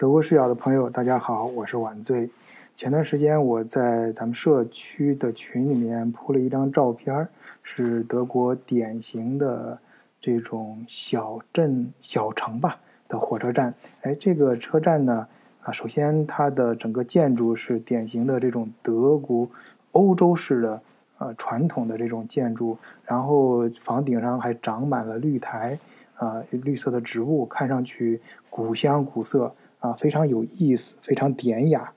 德国视角的朋友，大家好，我是晚醉。前段时间我在咱们社区的群里面铺了一张照片，是德国典型的这种小镇小城吧的火车站。哎，这个车站呢，啊，首先它的整个建筑是典型的这种德国欧洲式的呃传统的这种建筑，然后房顶上还长满了绿苔。啊，绿色的植物看上去古香古色啊，非常有意思，非常典雅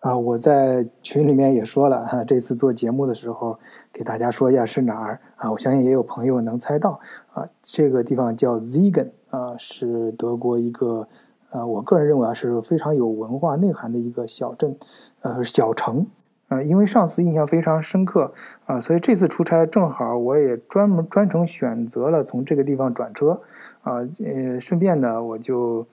啊！我在群里面也说了哈，这次做节目的时候给大家说一下是哪儿啊？我相信也有朋友能猜到啊，这个地方叫 Zigen 啊，是德国一个呃，我个人认为啊是非常有文化内涵的一个小镇呃小城。呃，因为上次印象非常深刻啊，所以这次出差正好我也专门专程选择了从这个地方转车啊，呃，顺便呢我就，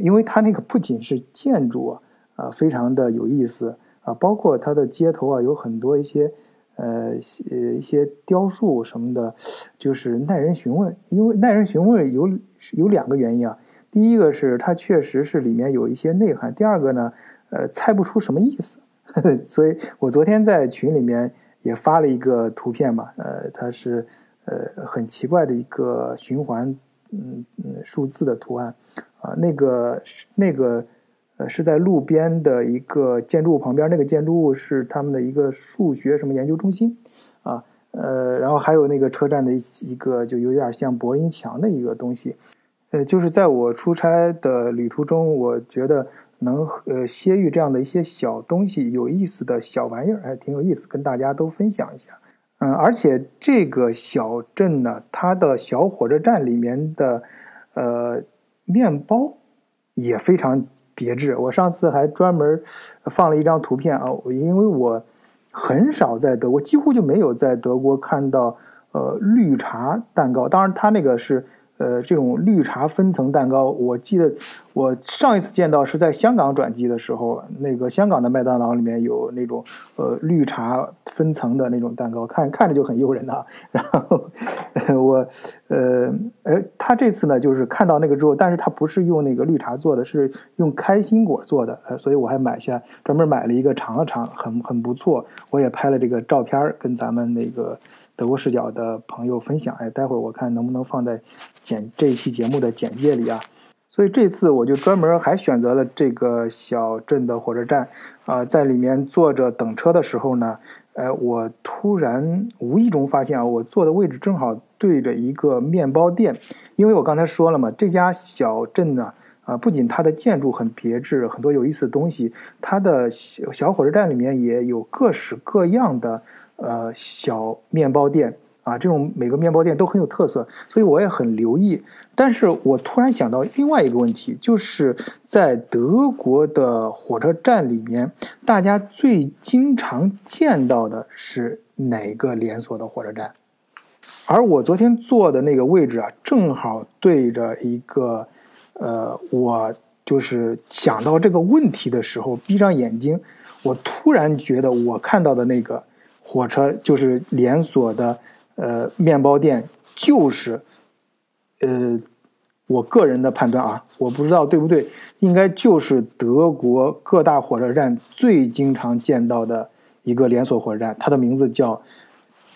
因为它那个不仅是建筑啊，非常的有意思啊，包括它的街头啊有很多一些呃一些雕塑什么的，就是耐人寻味。因为耐人寻味有有两个原因啊，第一个是它确实是里面有一些内涵，第二个呢，呃，猜不出什么意思。所以我昨天在群里面也发了一个图片嘛，呃，它是呃很奇怪的一个循环，嗯嗯数字的图案，啊，那个那个呃是在路边的一个建筑物旁边，那个建筑物是他们的一个数学什么研究中心，啊，呃，然后还有那个车站的一个就有点像柏林墙的一个东西，呃，就是在我出差的旅途中，我觉得。能呃，歇遇这样的一些小东西，有意思的小玩意儿，还挺有意思，跟大家都分享一下。嗯，而且这个小镇呢，它的小火车站里面的呃面包也非常别致。我上次还专门放了一张图片啊，因为我很少在德国，几乎就没有在德国看到呃绿茶蛋糕。当然，它那个是。呃，这种绿茶分层蛋糕，我记得我上一次见到是在香港转机的时候，那个香港的麦当劳里面有那种呃绿茶分层的那种蛋糕，看看着就很诱人的。然后我呃，哎，他这次呢，就是看到那个之后，但是他不是用那个绿茶做的，是用开心果做的，呃，所以我还买下专门买了一个尝了尝，很很不错。我也拍了这个照片跟咱们那个。德国视角的朋友分享，哎，待会儿我看能不能放在简这一期节目的简介里啊。所以这次我就专门还选择了这个小镇的火车站，啊，在里面坐着等车的时候呢，呃，我突然无意中发现啊，我坐的位置正好对着一个面包店，因为我刚才说了嘛，这家小镇呢，啊，不仅它的建筑很别致，很多有意思的东西，它的小小火车站里面也有各式各样的。呃，小面包店啊，这种每个面包店都很有特色，所以我也很留意。但是我突然想到另外一个问题，就是在德国的火车站里面，大家最经常见到的是哪个连锁的火车站？而我昨天坐的那个位置啊，正好对着一个，呃，我就是想到这个问题的时候，闭上眼睛，我突然觉得我看到的那个。火车就是连锁的，呃，面包店就是，呃，我个人的判断啊，我不知道对不对，应该就是德国各大火车站最经常见到的一个连锁火车站，它的名字叫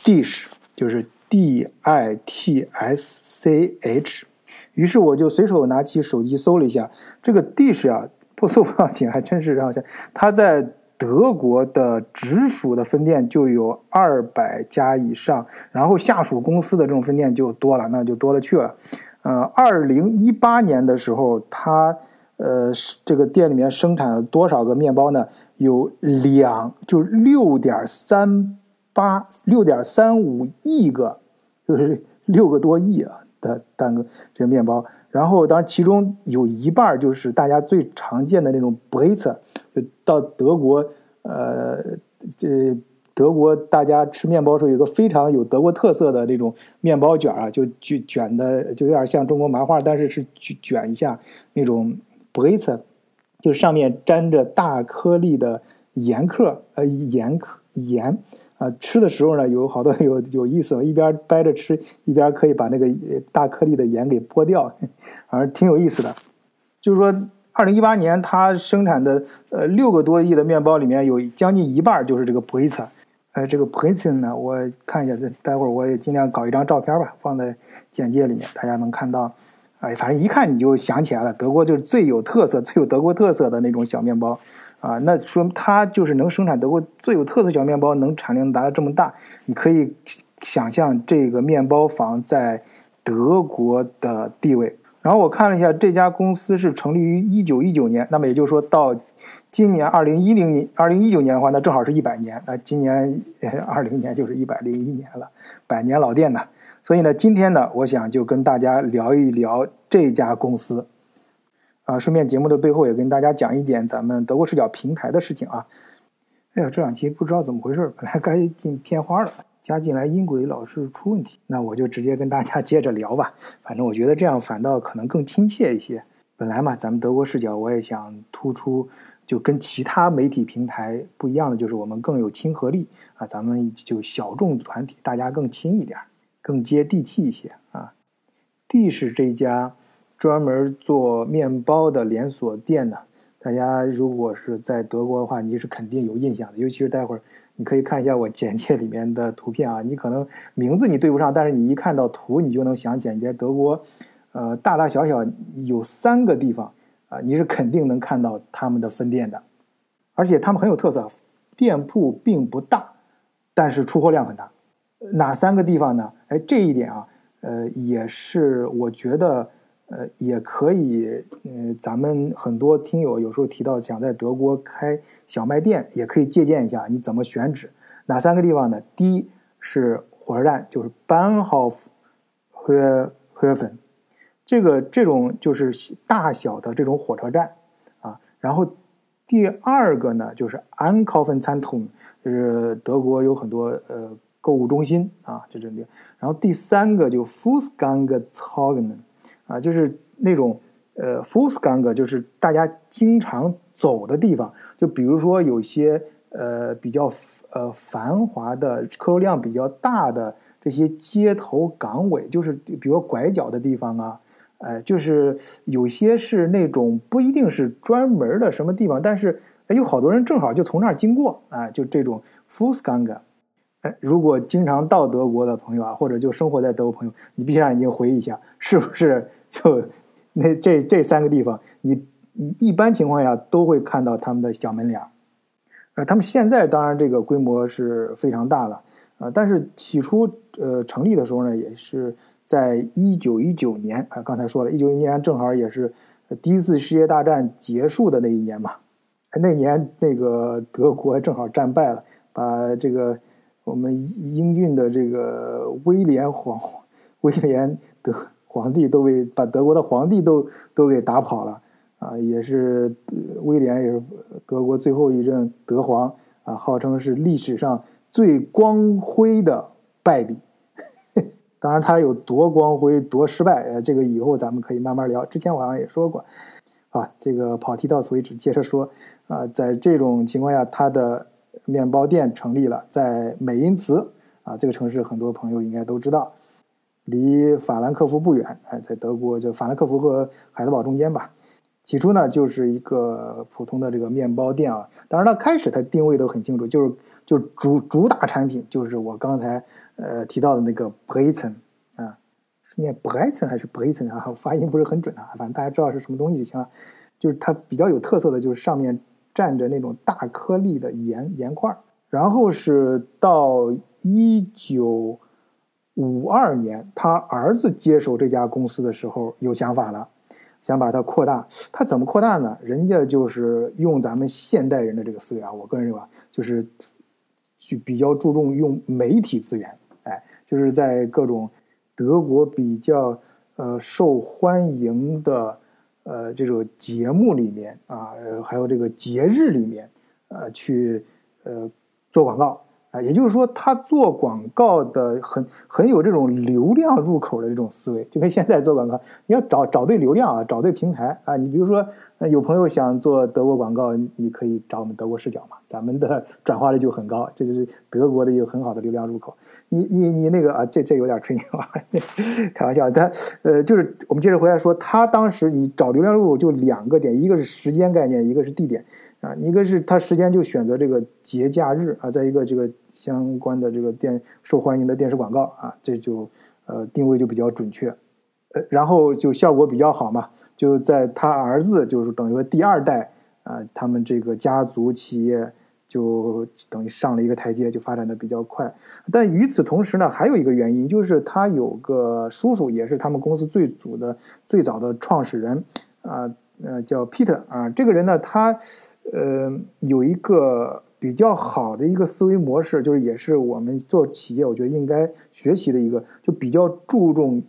Dish，就是 D I T S C H。于是我就随手拿起手机搜了一下，这个 Dish 啊，不搜不要紧，还真是让我想，它在。德国的直属的分店就有二百家以上，然后下属公司的这种分店就多了，那就多了去了。呃，二零一八年的时候，它呃这个店里面生产了多少个面包呢？有两，就六点三八，六点三五亿个，就是六个多亿啊的蛋糕这个面包。然后，当然其中有一半就是大家最常见的那种 b r e t 就到德国，呃，这德国大家吃面包时候有个非常有德国特色的那种面包卷啊，就卷卷的就有点像中国麻花，但是是卷卷一下那种 b r e t 就上面沾着大颗粒的盐克，呃，盐克盐。啊，吃的时候呢，有好多有有意思，一边掰着吃，一边可以把那个大颗粒的盐给剥掉，反正挺有意思的。就是说，二零一八年，它生产的呃六个多亿的面包里面有将近一半就是这个 p r i t 呃，这个 p r i t 呢，我看一下，这待会儿我也尽量搞一张照片吧，放在简介里面，大家能看到。哎，反正一看你就想起来了，德国就是最有特色、最有德国特色的那种小面包啊。那说它就是能生产德国最有特色小面包，能产量达到这么大，你可以想象这个面包房在德国的地位。然后我看了一下，这家公司是成立于一九一九年，那么也就是说到今年二零一零年、二零一九年的话，那正好是一百年。那今年二零年就是一百零一年了，百年老店呢。所以呢，今天呢，我想就跟大家聊一聊这家公司，啊，顺便节目的背后也跟大家讲一点咱们德国视角平台的事情啊。哎呀，这两期不知道怎么回事，本来该进片花了。加进来音轨老是出问题，那我就直接跟大家接着聊吧。反正我觉得这样反倒可能更亲切一些。本来嘛，咱们德国视角我也想突出，就跟其他媒体平台不一样的，就是我们更有亲和力啊。咱们就小众团体，大家更亲一点，更接地气一些啊。D 是这家专门做面包的连锁店呢，大家如果是在德国的话，你是肯定有印象的，尤其是待会儿。你可以看一下我简介里面的图片啊，你可能名字你对不上，但是你一看到图，你就能想起来，在德国，呃，大大小小有三个地方啊，你是肯定能看到他们的分店的，而且他们很有特色，店铺并不大，但是出货量很大。哪三个地方呢？哎，这一点啊，呃，也是我觉得。呃，也可以，嗯，咱们很多听友有时候提到想在德国开小卖店，也可以借鉴一下你怎么选址。哪三个地方呢？第一是火车站，就是 Bahnhof Höfen，这个这种就是大小的这种火车站啊。然后第二个呢，就是 a n k a u f e n z e n t r u m 就是德国有很多呃购物中心啊，就这里。然后第三个就 Fussgangen。啊，就是那种呃 f u s g a n g 就是大家经常走的地方。就比如说有些呃比较呃繁华的、客流量比较大的这些街头港尾，就是比如说拐角的地方啊，呃，就是有些是那种不一定是专门的什么地方，但是有好多人正好就从那儿经过啊，就这种 f u s g a n g 哎，如果经常到德国的朋友啊，或者就生活在德国朋友，你闭上眼睛回忆一下，是不是？就那这这三个地方，你一般情况下都会看到他们的小门脸儿。呃，他们现在当然这个规模是非常大了，呃，但是起初呃成立的时候呢，也是在一九一九年啊，刚才说了一九一年正好也是第一次世界大战结束的那一年嘛。那年那个德国正好战败了，把这个我们英俊的这个威廉皇 威廉德。皇帝都被把德国的皇帝都都给打跑了啊！也是威廉也是德国最后一任德皇啊，号称是历史上最光辉的败笔。当然，他有多光辉多失败，呃，这个以后咱们可以慢慢聊。之前我好像也说过啊，这个跑题到此为止。接着说啊，在这种情况下，他的面包店成立了，在美因茨啊，这个城市很多朋友应该都知道。离法兰克福不远，哎，在德国就法兰克福和海德堡中间吧。起初呢，就是一个普通的这个面包店啊。当然，它开始它定位都很清楚，就是就是主主打产品就是我刚才呃提到的那个 b r e i t e n 啊，是念 b r e i t e n 还是 b r e i t e n 啊？发音不是很准啊，反正大家知道是什么东西就行了。就是它比较有特色的，就是上面蘸着那种大颗粒的盐盐块然后是到一九。五二年，他儿子接手这家公司的时候有想法了，想把它扩大。他怎么扩大呢？人家就是用咱们现代人的这个思维啊，我个人认为啊，就是去比较注重用媒体资源，哎，就是在各种德国比较呃受欢迎的呃这种节目里面啊，还有这个节日里面，呃，去呃做广告。也就是说，他做广告的很很有这种流量入口的这种思维，就跟现在做广告，你要找找对流量啊，找对平台啊。你比如说，有朋友想做德国广告，你可以找我们德国视角嘛，咱们的 转化率就很高，这就是德国的一个很好的流量入口。你你你那个啊，这这有点吹牛啊，开玩笑。但呃，就是我们接着回来说，他当时你找流量入口就两个点，一个是时间概念，一个是地点。啊，一个是他时间就选择这个节假日啊，在一个这个相关的这个电受欢迎的电视广告啊，这就呃定位就比较准确，呃，然后就效果比较好嘛，就在他儿子就是等于说第二代啊，他们这个家族企业就等于上了一个台阶，就发展的比较快。但与此同时呢，还有一个原因就是他有个叔叔，也是他们公司最祖的最早的创始人啊，呃，叫 Peter 啊，这个人呢，他。呃，有一个比较好的一个思维模式，就是也是我们做企业，我觉得应该学习的一个，就比较注重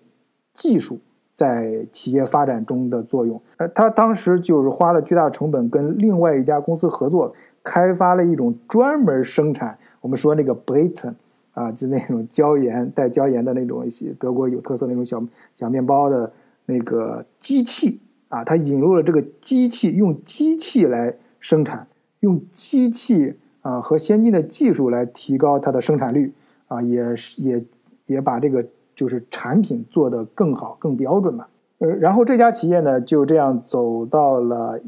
技术在企业发展中的作用。呃，他当时就是花了巨大成本，跟另外一家公司合作，开发了一种专门生产我们说那个 b r i t e n 啊，就那种椒盐带椒盐的那种一些德国有特色那种小小面包的那个机器啊，他引入了这个机器，用机器来。生产用机器啊和先进的技术来提高它的生产率啊，也是也也把这个就是产品做得更好更标准嘛。呃，然后这家企业呢就这样走到了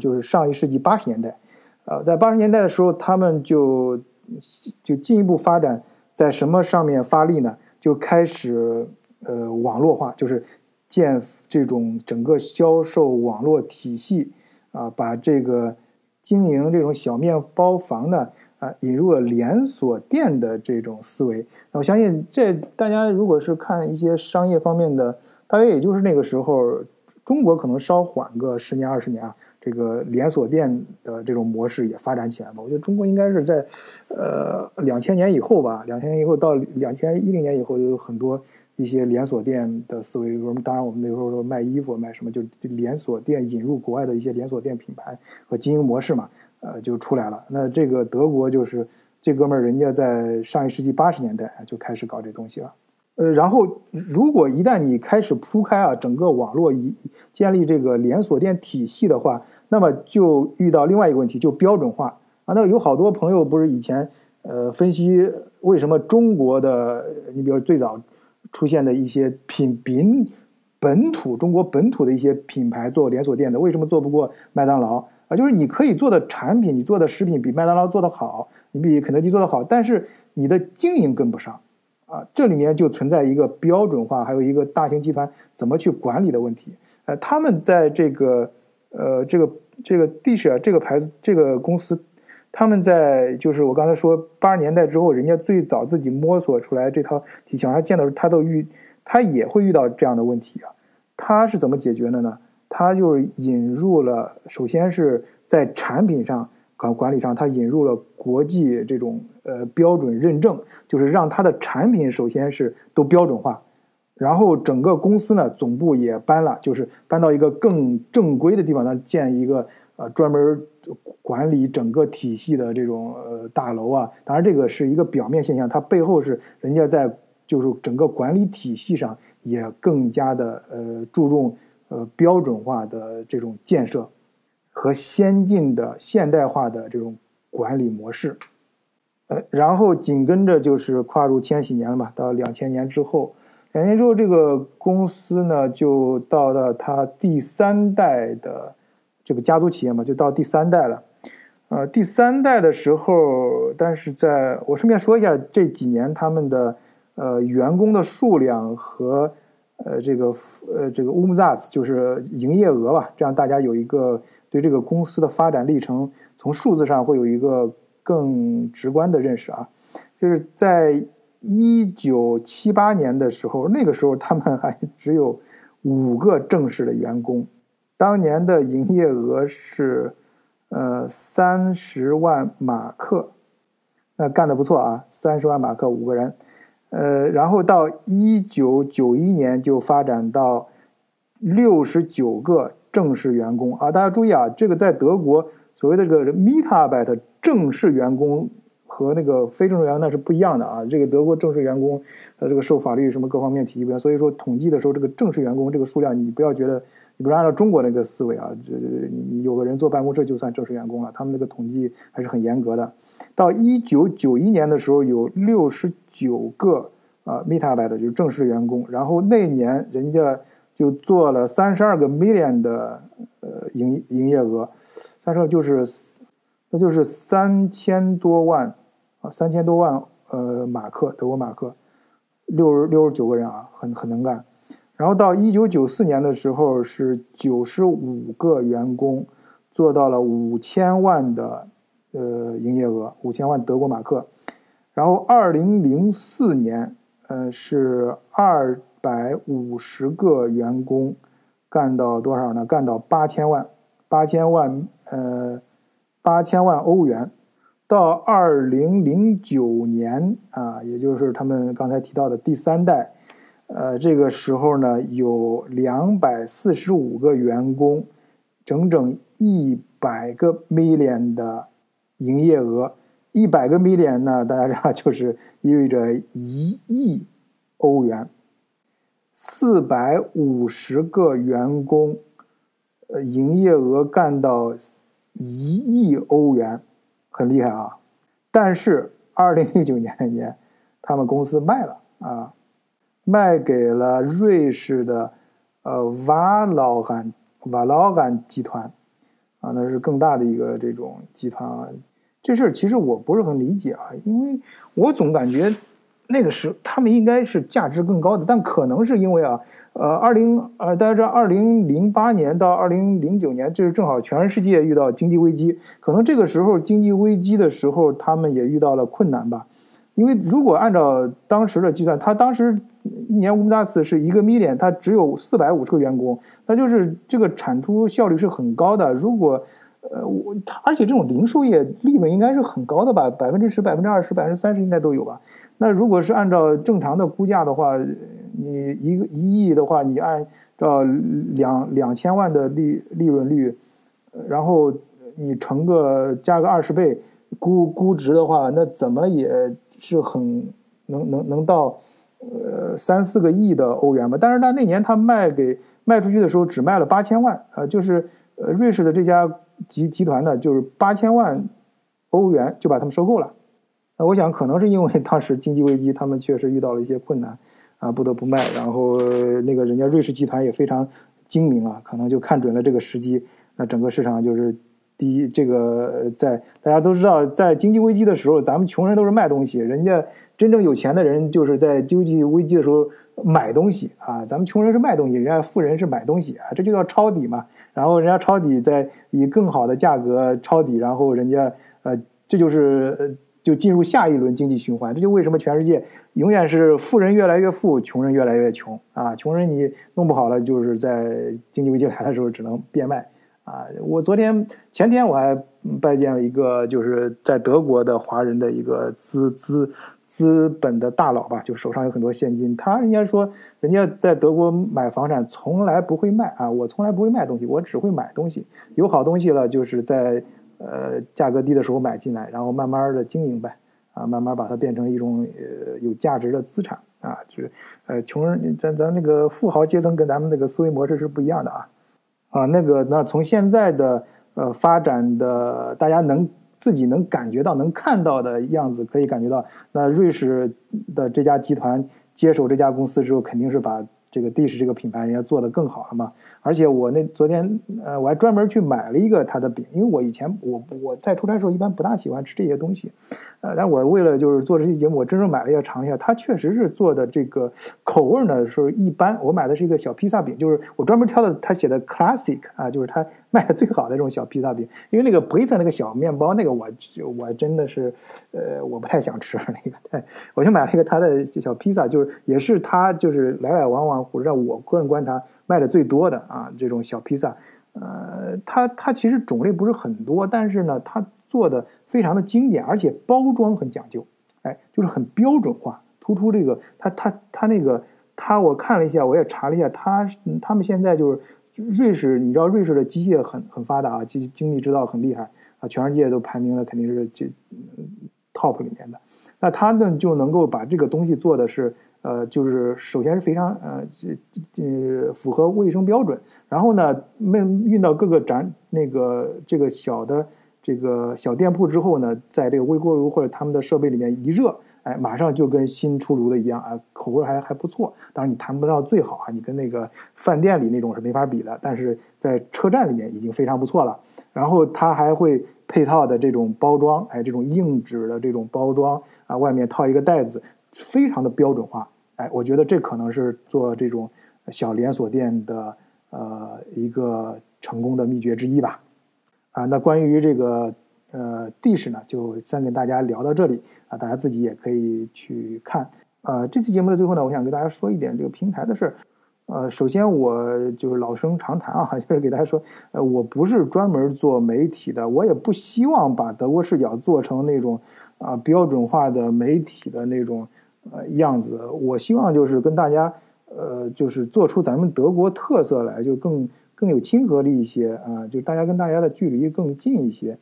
就是上一世纪八十年代，呃，在八十年代的时候，他们就就进一步发展在什么上面发力呢？就开始呃网络化，就是建这种整个销售网络体系。啊，把这个经营这种小面包房呢，啊，引入了连锁店的这种思维。我相信，这大家如果是看一些商业方面的，大约也就是那个时候，中国可能稍缓个十年二十年啊，这个连锁店的这种模式也发展起来嘛。我觉得中国应该是在，呃，两千年以后吧，两千年以后到两千一零年以后，有很多。一些连锁店的思维，我们当然我们那时候说卖衣服卖什么，就连锁店引入国外的一些连锁店品牌和经营模式嘛，呃，就出来了。那这个德国就是这哥们儿，人家在上一世纪八十年代就开始搞这东西了。呃，然后如果一旦你开始铺开啊，整个网络一建立这个连锁店体系的话，那么就遇到另外一个问题，就标准化啊。那有好多朋友不是以前呃分析为什么中国的，你比如最早。出现的一些品本本土中国本土的一些品牌做连锁店的，为什么做不过麦当劳啊？就是你可以做的产品，你做的食品比麦当劳做得好，你比肯德基做得好，但是你的经营跟不上啊。这里面就存在一个标准化，还有一个大型集团怎么去管理的问题。呃，他们在这个呃这个这个 Dish 这个牌子这个公司。他们在就是我刚才说八十年代之后，人家最早自己摸索出来这套体系，他见到他都遇，他也会遇到这样的问题啊。他是怎么解决的呢？他就是引入了，首先是在产品上管管理上，他引入了国际这种呃标准认证，就是让他的产品首先是都标准化，然后整个公司呢总部也搬了，就是搬到一个更正规的地方，那建一个呃专门。管理整个体系的这种呃大楼啊，当然这个是一个表面现象，它背后是人家在就是整个管理体系上也更加的呃注重呃标准化的这种建设和先进的现代化的这种管理模式，呃，然后紧跟着就是跨入千禧年了嘛，到两千年之后，两年之后这个公司呢就到了它第三代的这个家族企业嘛，就到第三代了。呃，第三代的时候，但是在我顺便说一下，这几年他们的呃员工的数量和呃这个呃这个 umsatz 就是营业额吧，这样大家有一个对这个公司的发展历程从数字上会有一个更直观的认识啊。就是在一九七八年的时候，那个时候他们还只有五个正式的员工，当年的营业额是。呃，三十万马克，那干的不错啊，三十万马克五个人，呃，然后到一九九一年就发展到六十九个正式员工啊，大家注意啊，这个在德国所谓的这个 MITABIT 正式员工和那个非正式员工那是不一样的啊。这个德国正式员工，呃，这个受法律什么各方面体系不一样，所以说统计的时候，这个正式员工这个数量，你不要觉得，你比如按照中国那个思维啊，这你有个人坐办公室就算正式员工了，他们那个统计还是很严格的。到一九九一年的时候，有六十九个啊 m e t a b y t 就是正式员工，然后那年人家就做了三十二个 million 的呃营营业额，三十二就是那就是三千多万啊，三千多万呃马克，德国马克，六十六十九个人啊，很很能干。然后到一九九四年的时候，是九十五个员工做到了五千万的。呃，营业额五千万德国马克，然后二零零四年，呃，是二百五十个员工干到多少呢？干到八千万，八千万，呃，八千万欧元。到二零零九年啊，也就是他们刚才提到的第三代，呃，这个时候呢，有两百四十五个员工，整整一百个 million 的。营业额一百个 million 呢，大家知道就是意味着一亿欧元。四百五十个员工，呃，营业额干到一亿欧元，很厉害啊！但是二零零九年那年，他们公司卖了啊，卖给了瑞士的呃瓦劳汉瓦劳汉集团。啊，那是更大的一个这种集团啊，这事儿其实我不是很理解啊，因为我总感觉那个时候他们应该是价值更高的，但可能是因为啊，呃，二零呃，大家知道，二零零八年到二零零九年，这是正好全世界遇到经济危机，可能这个时候经济危机的时候，他们也遇到了困难吧。因为如果按照当时的计算，他当时一年乌姆达斯是一个 million，它只有四百五十个员工，那就是这个产出效率是很高的。如果呃我，而且这种零售业利润应该是很高的吧，百分之十、百分之二十、百分之三十应该都有吧。那如果是按照正常的估价的话，你一个一亿的话，你按照两两千万的利利润率，然后你乘个加个二十倍估估值的话，那怎么也。是很能能能到，呃三四个亿的欧元吧。但是他那年他卖给卖出去的时候只卖了八千万啊，就是呃瑞士的这家集集团呢，就是八千万欧元就把他们收购了。那我想可能是因为当时经济危机，他们确实遇到了一些困难啊，不得不卖。然后那个人家瑞士集团也非常精明啊，可能就看准了这个时机，那整个市场就是。第一，这个在大家都知道，在经济危机的时候，咱们穷人都是卖东西，人家真正有钱的人就是在经济危机的时候买东西啊。咱们穷人是卖东西，人家富人是买东西啊，这就叫抄底嘛。然后人家抄底，再以更好的价格抄底，然后人家呃，这就是就进入下一轮经济循环。这就为什么全世界永远是富人越来越富，穷人越来越穷啊。穷人你弄不好了，就是在经济危机来的时候只能变卖。啊，我昨天前天我还拜见了一个就是在德国的华人的一个资资资本的大佬吧，就手上有很多现金。他人家说，人家在德国买房产从来不会卖啊，我从来不会卖东西，我只会买东西。有好东西了，就是在呃价格低的时候买进来，然后慢慢的经营呗，啊，慢慢把它变成一种呃有价值的资产啊，就是呃穷人咱咱那个富豪阶层跟咱们那个思维模式是不一样的啊。啊，那个，那从现在的呃发展的，大家能自己能感觉到、能看到的样子，可以感觉到，那瑞士的这家集团接手这家公司之后，肯定是把这个 Dish 这个品牌人家做得更好了嘛。而且我那昨天呃，我还专门去买了一个他的饼，因为我以前我我在出差的时候一般不大喜欢吃这些东西，呃，但我为了就是做这期节目，我真正买了一下尝一下，它确实是做的这个口味呢是一般。我买的是一个小披萨饼，就是我专门挑的他写的 classic 啊，就是他 卖的最好的这种小披萨饼。因为那个白色那个小面包那个我我真的是呃我不太想吃那个，我就买了一个他的小披萨，就是也是他就是来来往往让我个人观察。卖的最多的啊，这种小披萨，呃，它它其实种类不是很多，但是呢，它做的非常的经典，而且包装很讲究，哎，就是很标准化，突出这个，它它它那个，它我看了一下，我也查了一下，它他们现在就是瑞士，你知道瑞士的机械很很发达啊，机精密制造很厉害啊，全世界都排名的肯定是这 top 里面的。那他呢就能够把这个东西做的是，呃，就是首先是非常呃呃符合卫生标准，然后呢，运运到各个展那个这个小的这个小店铺之后呢，在这个微波炉或者他们的设备里面一热，哎，马上就跟新出炉的一样啊，口味还还不错。当然你谈不到最好啊，你跟那个饭店里那种是没法比的，但是在车站里面已经非常不错了。然后它还会配套的这种包装，哎，这种硬纸的这种包装。啊，外面套一个袋子，非常的标准化。哎，我觉得这可能是做这种小连锁店的呃一个成功的秘诀之一吧。啊，那关于这个呃地势呢，就先跟大家聊到这里啊，大家自己也可以去看。呃，这期节目的最后呢，我想跟大家说一点这个平台的事儿。呃，首先我就是老生常谈啊，就是给大家说，呃，我不是专门做媒体的，我也不希望把德国视角做成那种。啊，标准化的媒体的那种呃样子，我希望就是跟大家呃，就是做出咱们德国特色来，就更更有亲和力一些啊，就大家跟大家的距离更近一些，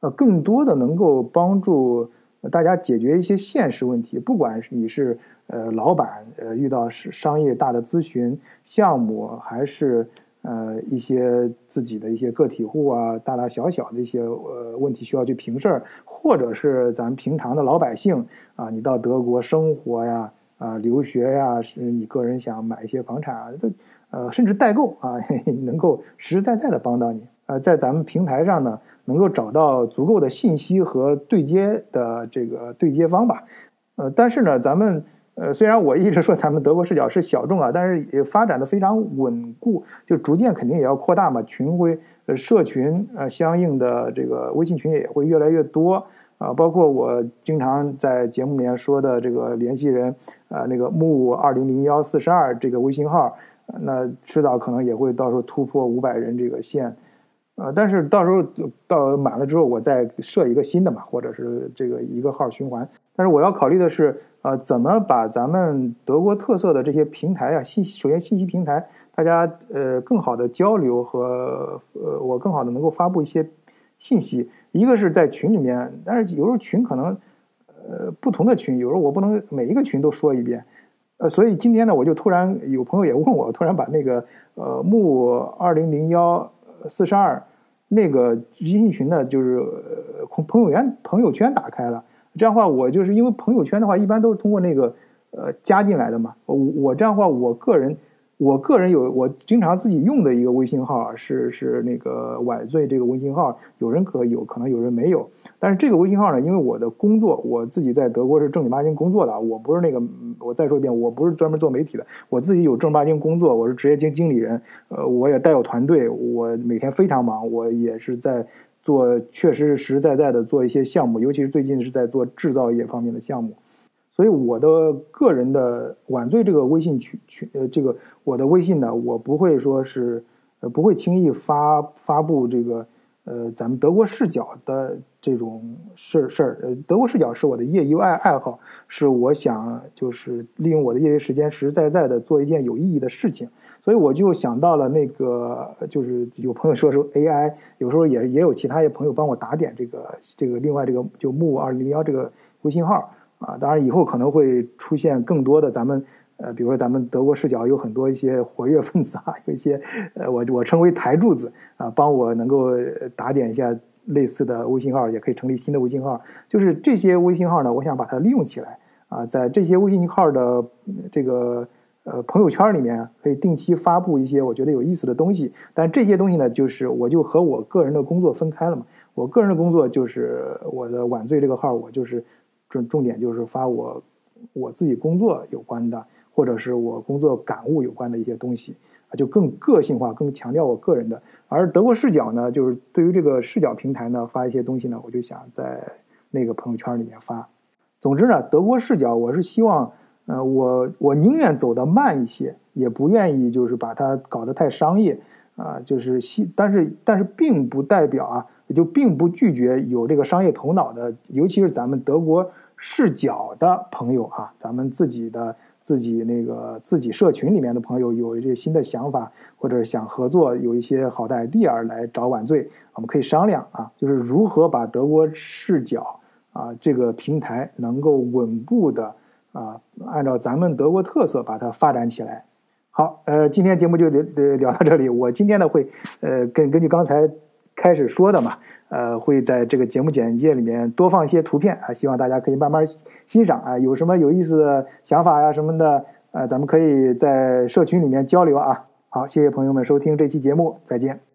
呃，更多的能够帮助大家解决一些现实问题，不管是你是呃老板呃遇到是商业大的咨询项目，还是。呃，一些自己的一些个体户啊，大大小小的一些呃问题需要去平事儿，或者是咱平常的老百姓啊，你到德国生活呀，啊留学呀，是你个人想买一些房产啊，都呃甚至代购啊，能够实实在在的帮到你。呃，在咱们平台上呢，能够找到足够的信息和对接的这个对接方吧。呃，但是呢，咱们。呃，虽然我一直说咱们德国视角是小众啊，但是也发展的非常稳固，就逐渐肯定也要扩大嘛，群会呃社群呃相应的这个微信群也会越来越多啊，包括我经常在节目里面说的这个联系人啊，那个木二零零幺四十二这个微信号，那迟早可能也会到时候突破五百人这个线，呃，但是到时候到满了之后，我再设一个新的嘛，或者是这个一个号循环，但是我要考虑的是。呃，怎么把咱们德国特色的这些平台啊，信息首先信息平台，大家呃更好的交流和呃我更好的能够发布一些信息。一个是在群里面，但是有时候群可能呃不同的群，有时候我不能每一个群都说一遍。呃，所以今天呢，我就突然有朋友也问我，突然把那个呃木二零零幺四十二那个微信群呢，就是朋朋友圈朋友圈打开了。这样的话，我就是因为朋友圈的话，一般都是通过那个呃加进来的嘛。我我这样的话，我个人我个人有我经常自己用的一个微信号，是是那个晚醉这个微信号，有人可有可能有人没有。但是这个微信号呢，因为我的工作，我自己在德国是正经八经工作的，我不是那个我再说一遍，我不是专门做媒体的，我自己有正儿八经工作，我是职业经经理人，呃，我也带有团队，我每天非常忙，我也是在。做确实是实实在在的做一些项目，尤其是最近是在做制造业方面的项目，所以我的个人的晚醉这个微信群群呃，这个我的微信呢，我不会说是呃不会轻易发发布这个呃咱们德国视角的这种事事儿。呃，德国视角是我的业余爱爱好，是我想就是利用我的业余时间实实在在的做一件有意义的事情。所以我就想到了那个，就是有朋友说说 AI，有时候也也有其他一些朋友帮我打点这个这个另外这个就木二零零幺这个微信号啊，当然以后可能会出现更多的咱们呃，比如说咱们德国视角有很多一些活跃分子啊，有一些呃我我称为台柱子啊，帮我能够打点一下类似的微信号，也可以成立新的微信号。就是这些微信号呢，我想把它利用起来啊，在这些微信号的这个。呃，朋友圈里面可以定期发布一些我觉得有意思的东西，但这些东西呢，就是我就和我个人的工作分开了嘛。我个人的工作就是我的晚醉这个号，我就是重重点就是发我我自己工作有关的，或者是我工作感悟有关的一些东西啊，就更个性化，更强调我个人的。而德国视角呢，就是对于这个视角平台呢发一些东西呢，我就想在那个朋友圈里面发。总之呢，德国视角我是希望。呃，我我宁愿走得慢一些，也不愿意就是把它搞得太商业，啊，就是希，但是但是并不代表啊，也就并不拒绝有这个商业头脑的，尤其是咱们德国视角的朋友啊，咱们自己的自己那个自己社群里面的朋友有一些新的想法，或者想合作，有一些好的 idea 来找晚醉，我们可以商量啊，就是如何把德国视角。啊这个平台能够稳步的啊按照咱们德国特色把它发展起来。好，呃，今天节目就聊聊到这里。我今天呢会呃根根据刚才开始说的嘛，呃会在这个节目简介里面多放一些图片啊，希望大家可以慢慢欣赏啊。有什么有意思的想法呀什么的，呃，咱们可以在社群里面交流啊。好，谢谢朋友们收听这期节目，再见。